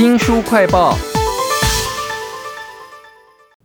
新书快报。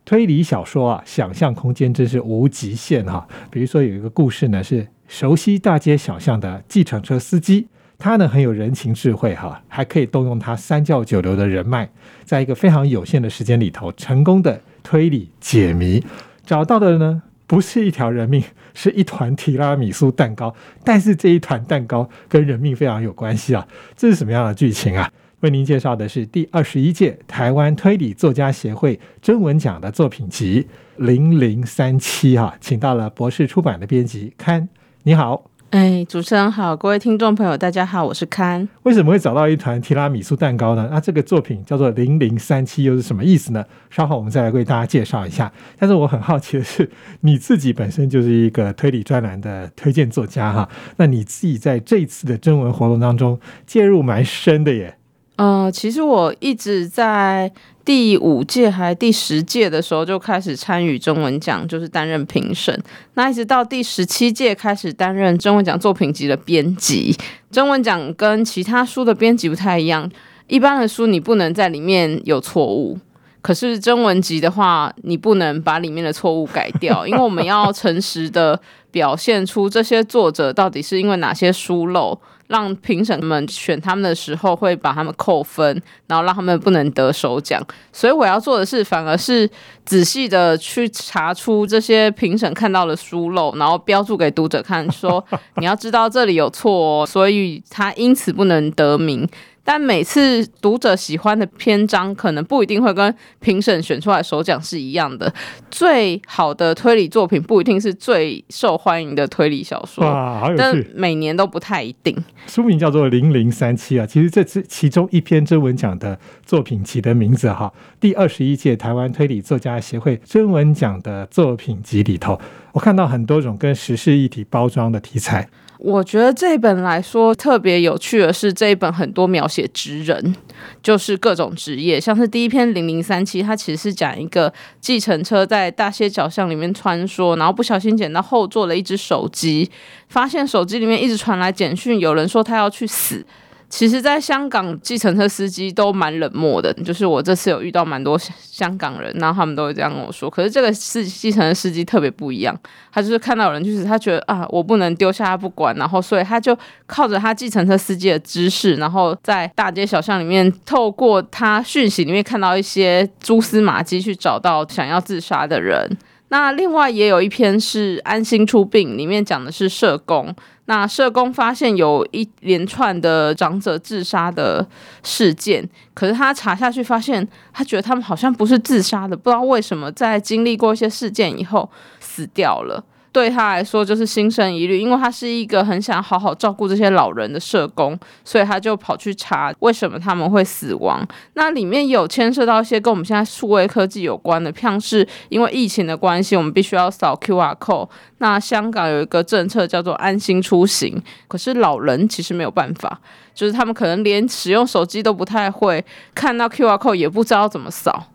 推理小说啊，想象空间真是无极限哈。比如说有一个故事呢，是熟悉大街小巷的计程车司机，他呢很有人情智慧哈，还可以动用他三教九流的人脉，在一个非常有限的时间里头，成功的推理解谜，找到的呢不是一条人命，是一团提拉米苏蛋糕。但是这一团蛋糕跟人命非常有关系啊，这是什么样的剧情啊？为您介绍的是第二十一届台湾推理作家协会征文奖的作品集《零零三七》哈，请到了博士出版的编辑刊。你好，哎，主持人好，各位听众朋友，大家好，我是刊。为什么会找到一团提拉米苏蛋糕呢？那这个作品叫做《零零三七》，又是什么意思呢？稍后我们再来为大家介绍一下。但是我很好奇的是，你自己本身就是一个推理专栏的推荐作家哈，那你自己在这一次的征文活动当中介入蛮深的耶。呃，其实我一直在第五届还第十届的时候就开始参与中文奖，就是担任评审。那一直到第十七届开始担任中文奖作品集的编辑。中文奖跟其他书的编辑不太一样，一般的书你不能在里面有错误，可是征文集的话，你不能把里面的错误改掉，因为我们要诚实的表现出这些作者到底是因为哪些疏漏。让评审们选他们的时候会把他们扣分，然后让他们不能得首奖。所以我要做的是，反而是仔细的去查出这些评审看到的疏漏，然后标注给读者看，说 你要知道这里有错哦，所以他因此不能得名。但每次读者喜欢的篇章，可能不一定会跟评审选出来首奖是一样的。最好的推理作品不一定是最受欢迎的推理小说，哇，好有但趣！每年都不太一定。书名叫做《零零三七》啊，其实这是其中一篇征文奖的作品集的名字哈。第二十一届台湾推理作家协会征文奖的作品集里头，我看到很多种跟时事议题包装的题材。我觉得这一本来说特别有趣的是，这一本很多描写职人，就是各种职业，像是第一篇零零三七，它其实是讲一个计程车在大街小巷里面穿梭，然后不小心捡到后座的一只手机，发现手机里面一直传来简讯，有人说他要去死。其实，在香港，计程车司机都蛮冷漠的。就是我这次有遇到蛮多香港人，然后他们都会这样跟我说。可是这个司计程车司机特别不一样，他就是看到有人，就是他觉得啊，我不能丢下他不管，然后所以他就靠着他计程车司机的知识，然后在大街小巷里面，透过他讯息里面看到一些蛛丝马迹，去找到想要自杀的人。那另外也有一篇是安心出殡，里面讲的是社工。那社工发现有一连串的长者自杀的事件，可是他查下去发现，他觉得他们好像不是自杀的，不知道为什么在经历过一些事件以后死掉了。对他来说就是心生疑虑，因为他是一个很想好好照顾这些老人的社工，所以他就跑去查为什么他们会死亡。那里面有牵涉到一些跟我们现在数位科技有关的，像是因为疫情的关系，我们必须要扫 QR code。那香港有一个政策叫做安心出行，可是老人其实没有办法，就是他们可能连使用手机都不太会，看到 QR code 也不知道怎么扫。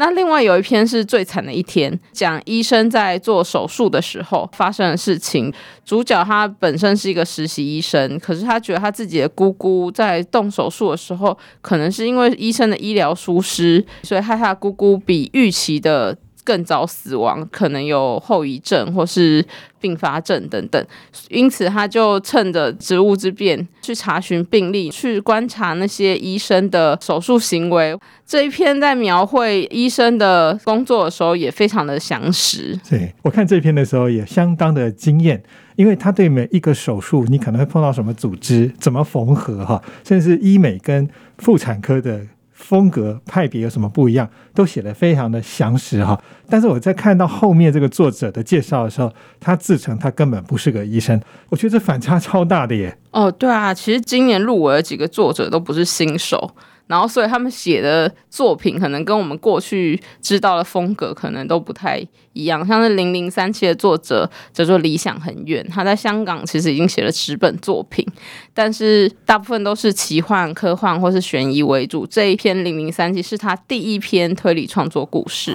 那另外有一篇是最惨的一天，讲医生在做手术的时候发生的事情。主角他本身是一个实习医生，可是他觉得他自己的姑姑在动手术的时候，可能是因为医生的医疗疏失，所以害他姑姑比预期的更早死亡，可能有后遗症或是并发症等等。因此，他就趁着职务之便去查询病历，去观察那些医生的手术行为。这一篇在描绘医生的工作的时候，也非常的详实。对我看这篇的时候也相当的惊艳，因为他对每一个手术，你可能会碰到什么组织，怎么缝合哈，甚至医美跟妇产科的风格派别有什么不一样，都写得非常的详实哈。但是我在看到后面这个作者的介绍的时候，他自称他根本不是个医生，我觉得这反差超大的耶。哦，对啊，其实今年入围的几个作者都不是新手。然后，所以他们写的作品可能跟我们过去知道的风格可能都不太一样。像是《零零三七》的作者叫做理想很远，他在香港其实已经写了十本作品，但是大部分都是奇幻、科幻或是悬疑为主。这一篇《零零三七》是他第一篇推理创作故事。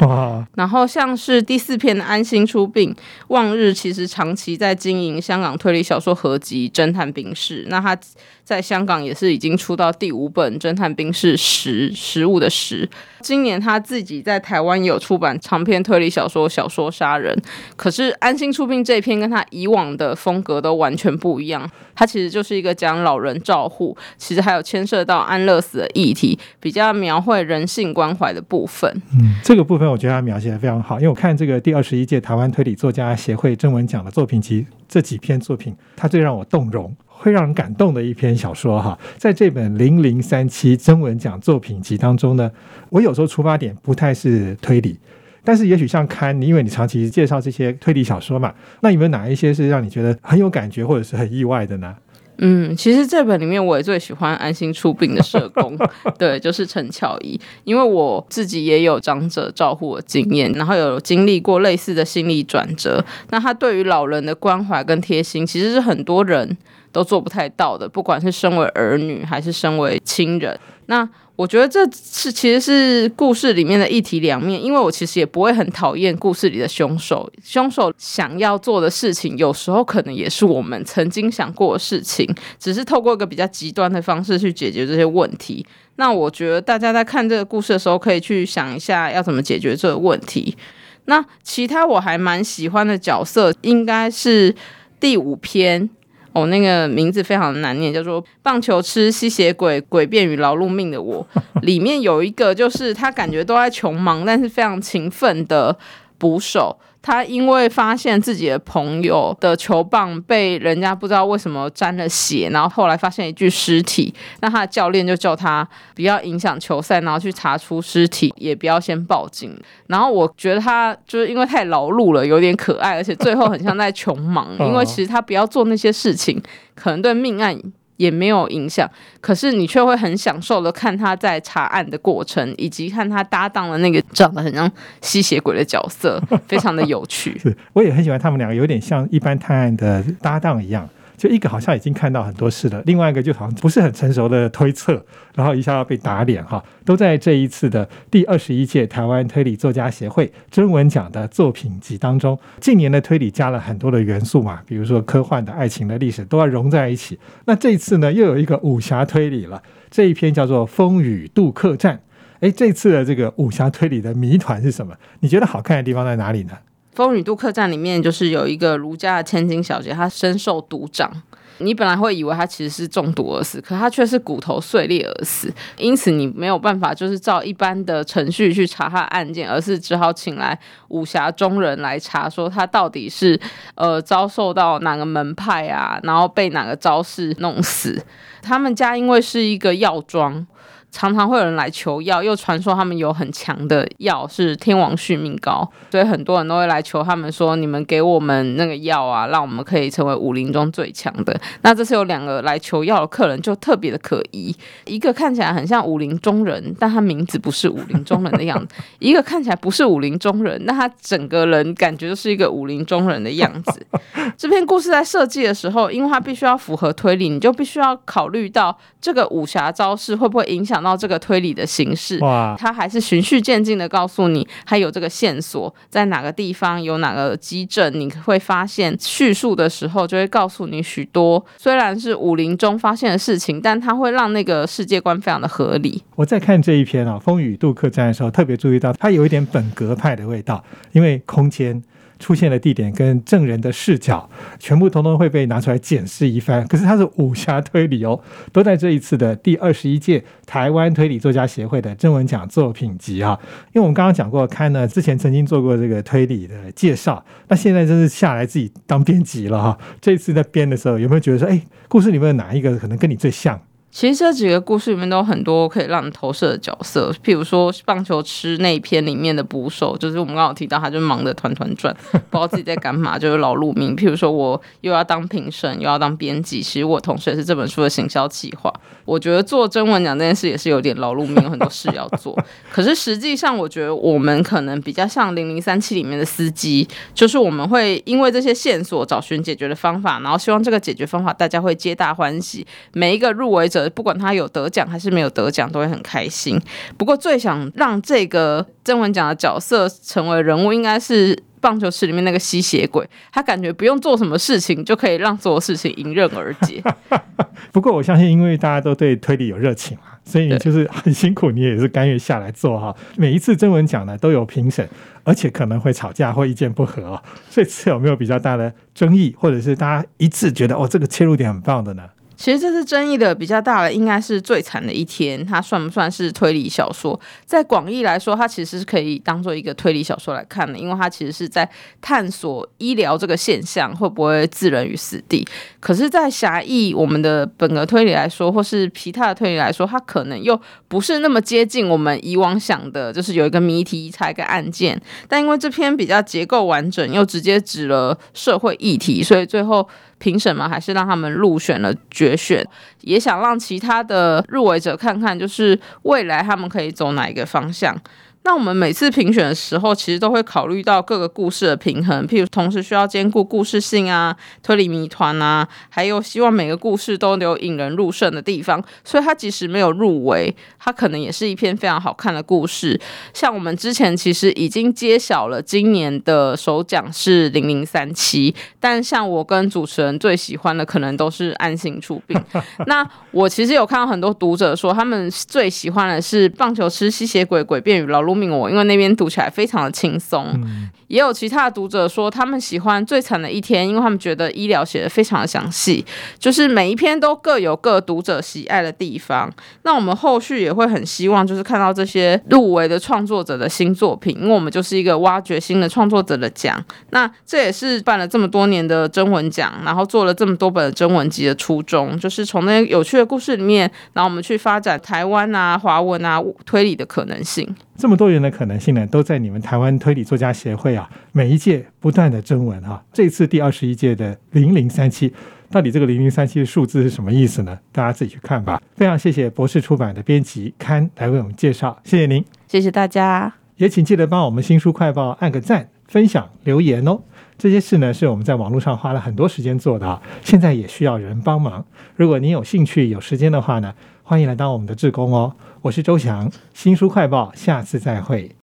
然后像是第四篇的《安心出殡》，望日其实长期在经营香港推理小说合集《侦探冰室》，那他在香港也是已经出到第五本《侦探冰室》十》十五的食。今年他自己在台湾有出版长篇推理小说《小说杀人》，可是安心出殡这篇跟他以往的风格都完全不一样。他其实就是一个讲老人照护，其实还有牵涉到安乐死的议题，比较描绘人性关怀的部分。嗯，这个部分我觉得他描写的非常好，因为我看这个第二十一届台湾推理作家协会征文奖的作品集这几篇作品，他最让我动容。会让人感动的一篇小说哈，在这本零零三七征文奖作品集当中呢，我有时候出发点不太是推理，但是也许像刊，你因为你长期介绍这些推理小说嘛，那有没有哪一些是让你觉得很有感觉或者是很意外的呢？嗯，其实这本里面我也最喜欢安心出殡的社工，对，就是陈巧怡，因为我自己也有长者照护的经验，然后有经历过类似的心理转折，那他对于老人的关怀跟贴心，其实是很多人。都做不太到的，不管是身为儿女还是身为亲人，那我觉得这是其实是故事里面的一体两面。因为我其实也不会很讨厌故事里的凶手，凶手想要做的事情，有时候可能也是我们曾经想过的事情，只是透过一个比较极端的方式去解决这些问题。那我觉得大家在看这个故事的时候，可以去想一下要怎么解决这个问题。那其他我还蛮喜欢的角色，应该是第五篇。哦，那个名字非常难念，叫做“棒球吃吸血鬼，诡辩与劳碌命的我”。里面有一个，就是他感觉都在穷忙，但是非常勤奋的捕手。他因为发现自己的朋友的球棒被人家不知道为什么沾了血，然后后来发现一具尸体，那他的教练就叫他不要影响球赛，然后去查出尸体，也不要先报警。然后我觉得他就是因为太劳碌了，有点可爱，而且最后很像在 穷忙，因为其实他不要做那些事情，可能对命案。也没有影响，可是你却会很享受的看他在查案的过程，以及看他搭档的那个长得很像吸血鬼的角色，非常的有趣。是，我也很喜欢他们两个，有点像一般探案的搭档一样。就一个好像已经看到很多事了，另外一个就好像不是很成熟的推测，然后一下要被打脸哈，都在这一次的第二十一届台湾推理作家协会征文奖的作品集当中。近年的推理加了很多的元素嘛，比如说科幻的爱情的历史都要融在一起。那这次呢，又有一个武侠推理了，这一篇叫做《风雨渡客栈》。哎，这次的这个武侠推理的谜团是什么？你觉得好看的地方在哪里呢？《风雨渡客栈》里面就是有一个儒家的千金小姐，她深受毒掌。你本来会以为她其实是中毒而死，可她却是骨头碎裂而死。因此你没有办法就是照一般的程序去查她案件，而是只好请来武侠中人来查，说她到底是呃遭受到哪个门派啊，然后被哪个招式弄死。他们家因为是一个药庄。常常会有人来求药，又传说他们有很强的药是天王续命膏，所以很多人都会来求他们说：“你们给我们那个药啊，让我们可以成为武林中最强的。”那这次有两个来求药的客人就特别的可疑，一个看起来很像武林中人，但他名字不是武林中人的样子；一个看起来不是武林中人，那他整个人感觉就是一个武林中人的样子。这篇故事在设计的时候，因为它必须要符合推理，你就必须要考虑到这个武侠招式会不会影响。到这个推理的形式，哇他还是循序渐进的告诉你，他有这个线索在哪个地方，有哪个基证，你会发现叙述的时候就会告诉你许多，虽然是武林中发现的事情，但他会让那个世界观非常的合理。我在看这一篇啊《风雨渡客栈》的时候，特别注意到它有一点本格派的味道，因为空间。出现的地点跟证人的视角，全部通通会被拿出来检视一番。可是它是武侠推理哦，都在这一次的第二十一届台湾推理作家协会的征文奖作品集啊。因为我们刚刚讲过，看呢之前曾经做过这个推理的介绍，那现在真是下来自己当编辑了哈。这一次在编的时候，有没有觉得说，哎，故事里面哪一个可能跟你最像？其实这几个故事里面都有很多可以让你投射的角色，譬如说棒球吃那一篇里面的捕手，就是我们刚好提到，他就忙得团团转，不知道自己在干嘛，就是劳碌命。譬如说我又要当评审，又要当编辑，其实我同时也是这本书的行销企划。我觉得做征文奖这件事也是有点劳碌命，有很多事要做。可是实际上，我觉得我们可能比较像零零三七里面的司机，就是我们会因为这些线索找寻解决的方法，然后希望这个解决方法大家会皆大欢喜，每一个入围者。不管他有得奖还是没有得奖，都会很开心。不过最想让这个征文奖的角色成为人物，应该是棒球池里面那个吸血鬼，他感觉不用做什么事情就可以让所有事情迎刃而解。不过我相信，因为大家都对推理有热情嘛，所以就是很辛苦，你也是甘愿下来做哈。每一次征文奖呢都有评审，而且可能会吵架或意见不合啊。这次有没有比较大的争议，或者是大家一致觉得哦这个切入点很棒的呢？其实这次争议的比较大的，应该是最惨的一天。它算不算是推理小说？在广义来说，它其实是可以当做一个推理小说来看的，因为它其实是在探索医疗这个现象会不会置人于死地。可是，在狭义我们的本格推理来说，或是其他的推理来说，它可能又不是那么接近我们以往想的，就是有一个谜题猜一个案件。但因为这篇比较结构完整，又直接指了社会议题，所以最后。评审吗，还是让他们入选了决选，也想让其他的入围者看看，就是未来他们可以走哪一个方向。那我们每次评选的时候，其实都会考虑到各个故事的平衡，譬如同时需要兼顾故事性啊、推理谜团啊，还有希望每个故事都有引人入胜的地方。所以它即使没有入围，它可能也是一篇非常好看的故事。像我们之前其实已经揭晓了今年的首奖是零零三七，但像我跟主持人最喜欢的可能都是安心出殡。那我其实有看到很多读者说，他们最喜欢的是棒球吃吸血鬼、诡辩与劳碌。命我，因为那边读起来非常的轻松。也有其他的读者说，他们喜欢《最惨的一天》，因为他们觉得医疗写的非常的详细，就是每一篇都各有各读者喜爱的地方。那我们后续也会很希望，就是看到这些入围的创作者的新作品，因为我们就是一个挖掘新的创作者的奖。那这也是办了这么多年的征文奖，然后做了这么多本征文集的初衷，就是从那些有趣的故事里面，然后我们去发展台湾啊、华文啊推理的可能性。这么多元的可能性呢，都在你们台湾推理作家协会啊，每一届不断的征文啊。这次第二十一届的零零三七，到底这个零零三七的数字是什么意思呢？大家自己去看吧。非常谢谢博士出版的编辑刊来为我们介绍，谢谢您，谢谢大家，也请记得帮我们新书快报按个赞、分享、留言哦。这些事呢，是我们在网络上花了很多时间做的啊，现在也需要人帮忙。如果您有兴趣、有时间的话呢？欢迎来到我们的志工哦！我是周翔，新书快报，下次再会。